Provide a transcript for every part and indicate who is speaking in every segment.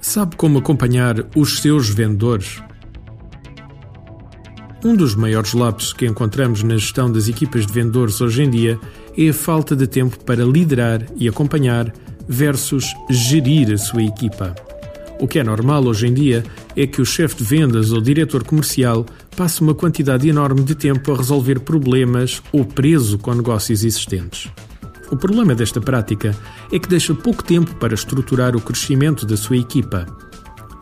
Speaker 1: Sabe como acompanhar os seus vendedores? Um dos maiores lapsos que encontramos na gestão das equipas de vendedores hoje em dia é a falta de tempo para liderar e acompanhar versus gerir a sua equipa. O que é normal hoje em dia é que o chefe de vendas ou diretor comercial passe uma quantidade enorme de tempo a resolver problemas ou preso com negócios existentes. O problema desta prática é que deixa pouco tempo para estruturar o crescimento da sua equipa.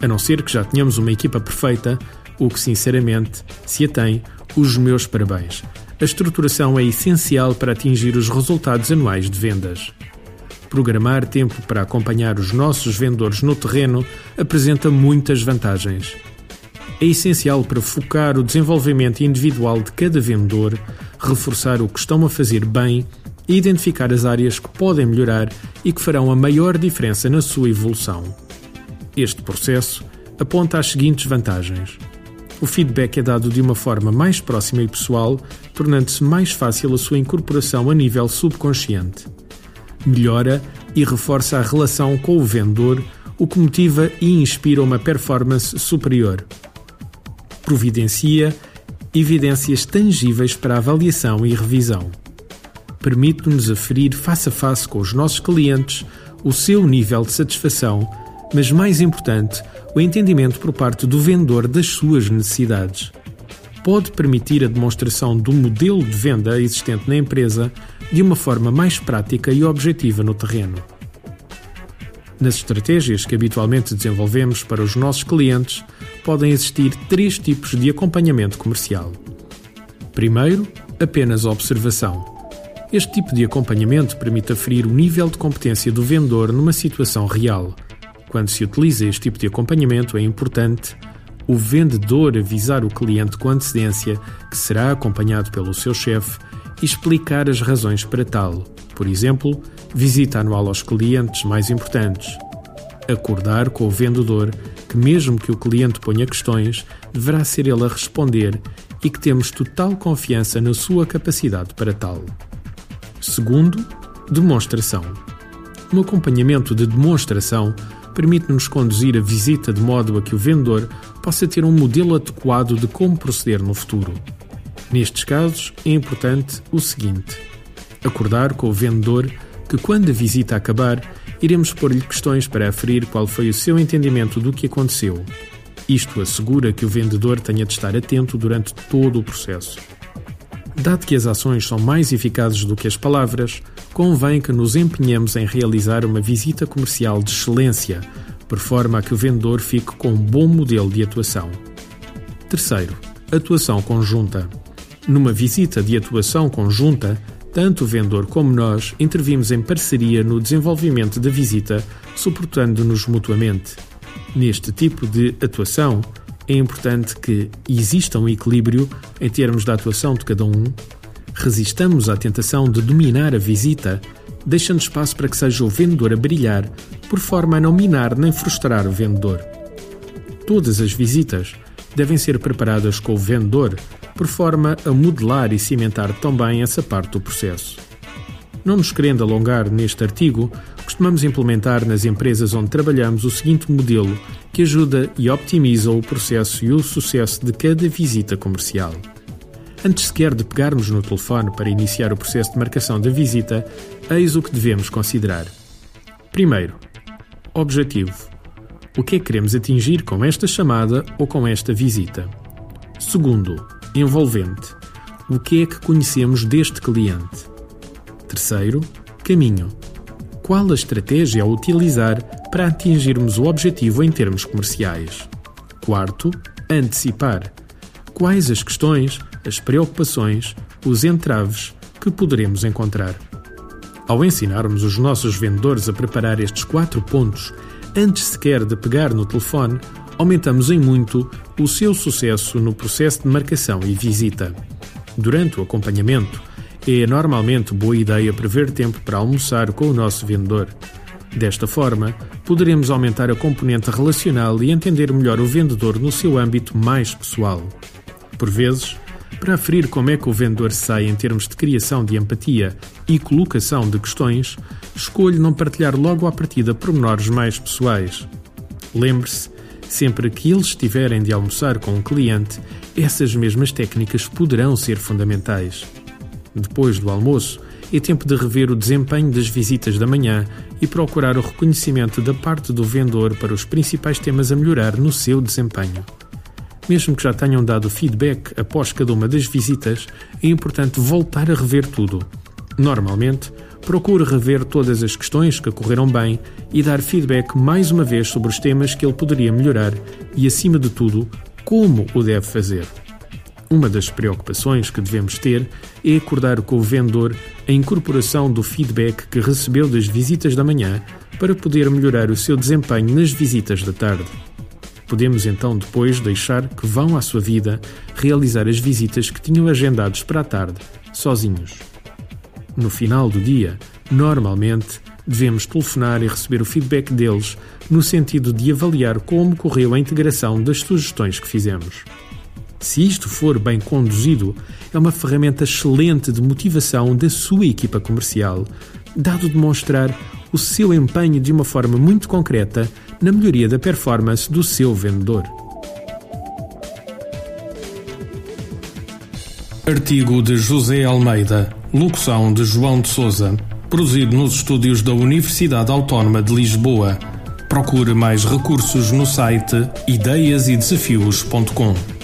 Speaker 1: A não ser que já tenhamos uma equipa perfeita, o que, sinceramente, se a tem, os meus parabéns. A estruturação é essencial para atingir os resultados anuais de vendas. Programar tempo para acompanhar os nossos vendedores no terreno apresenta muitas vantagens. É essencial para focar o desenvolvimento individual de cada vendedor, reforçar o que estão a fazer bem e identificar as áreas que podem melhorar e que farão a maior diferença na sua evolução. Este processo aponta as seguintes vantagens. O feedback é dado de uma forma mais próxima e pessoal, tornando-se mais fácil a sua incorporação a nível subconsciente. Melhora e reforça a relação com o vendedor, o que motiva e inspira uma performance superior. Providencia evidências tangíveis para avaliação e revisão permite-nos aferir face a face com os nossos clientes o seu nível de satisfação, mas mais importante, o entendimento por parte do vendedor das suas necessidades. Pode permitir a demonstração do modelo de venda existente na empresa de uma forma mais prática e objetiva no terreno. Nas estratégias que habitualmente desenvolvemos para os nossos clientes, podem existir três tipos de acompanhamento comercial. Primeiro, apenas observação. Este tipo de acompanhamento permite aferir o nível de competência do vendedor numa situação real. Quando se utiliza este tipo de acompanhamento, é importante o vendedor avisar o cliente com antecedência que será acompanhado pelo seu chefe e explicar as razões para tal. Por exemplo, visita anual aos clientes mais importantes. Acordar com o vendedor que, mesmo que o cliente ponha questões, deverá ser ele a responder e que temos total confiança na sua capacidade para tal. Segundo, demonstração. Um acompanhamento de demonstração permite-nos conduzir a visita de modo a que o vendedor possa ter um modelo adequado de como proceder no futuro. Nestes casos, é importante o seguinte: acordar com o vendedor que, quando a visita acabar, iremos pôr-lhe questões para aferir qual foi o seu entendimento do que aconteceu. Isto assegura que o vendedor tenha de estar atento durante todo o processo. Dado que as ações são mais eficazes do que as palavras, convém que nos empenhemos em realizar uma visita comercial de excelência, por forma a que o vendedor fique com um bom modelo de atuação. Terceiro, atuação conjunta. Numa visita de atuação conjunta, tanto o vendedor como nós intervimos em parceria no desenvolvimento da visita, suportando-nos mutuamente. Neste tipo de atuação, é importante que exista um equilíbrio em termos da atuação de cada um, resistamos à tentação de dominar a visita, deixando espaço para que seja o vendedor a brilhar, por forma a não minar nem frustrar o vendedor. Todas as visitas devem ser preparadas com o vendedor, por forma a modelar e cimentar também essa parte do processo. Não nos querendo alongar neste artigo, costumamos implementar nas empresas onde trabalhamos o seguinte modelo que ajuda e optimiza o processo e o sucesso de cada visita comercial. Antes sequer de pegarmos no telefone para iniciar o processo de marcação da visita, eis o que devemos considerar. Primeiro, objetivo. O que é que queremos atingir com esta chamada ou com esta visita? Segundo, envolvente. O que é que conhecemos deste cliente? Terceiro, caminho. Qual a estratégia a utilizar para atingirmos o objetivo em termos comerciais? Quarto, antecipar. Quais as questões, as preocupações, os entraves que poderemos encontrar? Ao ensinarmos os nossos vendedores a preparar estes quatro pontos, antes sequer de pegar no telefone, aumentamos em muito o seu sucesso no processo de marcação e visita. Durante o acompanhamento, é normalmente boa ideia prever tempo para almoçar com o nosso vendedor. Desta forma, poderemos aumentar a componente relacional e entender melhor o vendedor no seu âmbito mais pessoal. Por vezes, Para aferir como é que o vendedor sai em termos de criação de empatia e colocação de questões, escolho não partilhar logo à partida pormenores mais pessoais. Lembre-se, sempre que eles estiverem de almoçar com um cliente, essas mesmas técnicas poderão ser fundamentais. Depois do almoço, é tempo de rever o desempenho das visitas da manhã e procurar o reconhecimento da parte do vendedor para os principais temas a melhorar no seu desempenho. Mesmo que já tenham dado feedback após cada uma das visitas, é importante voltar a rever tudo. Normalmente, procure rever todas as questões que correram bem e dar feedback mais uma vez sobre os temas que ele poderia melhorar e, acima de tudo, como o deve fazer. Uma das preocupações que devemos ter é acordar com o vendedor a incorporação do feedback que recebeu das visitas da manhã para poder melhorar o seu desempenho nas visitas da tarde. Podemos então depois deixar que vão à sua vida realizar as visitas que tinham agendados para a tarde, sozinhos. No final do dia, normalmente, devemos telefonar e receber o feedback deles no sentido de avaliar como correu a integração das sugestões que fizemos. Se isto for bem conduzido, é uma ferramenta excelente de motivação da sua equipa comercial, dado demonstrar o seu empenho de uma forma muito concreta na melhoria da performance do seu vendedor.
Speaker 2: Artigo de José Almeida, locução de João de Souza, produzido nos estúdios da Universidade Autónoma de Lisboa. Procure mais recursos no site ideiasedesafios.com.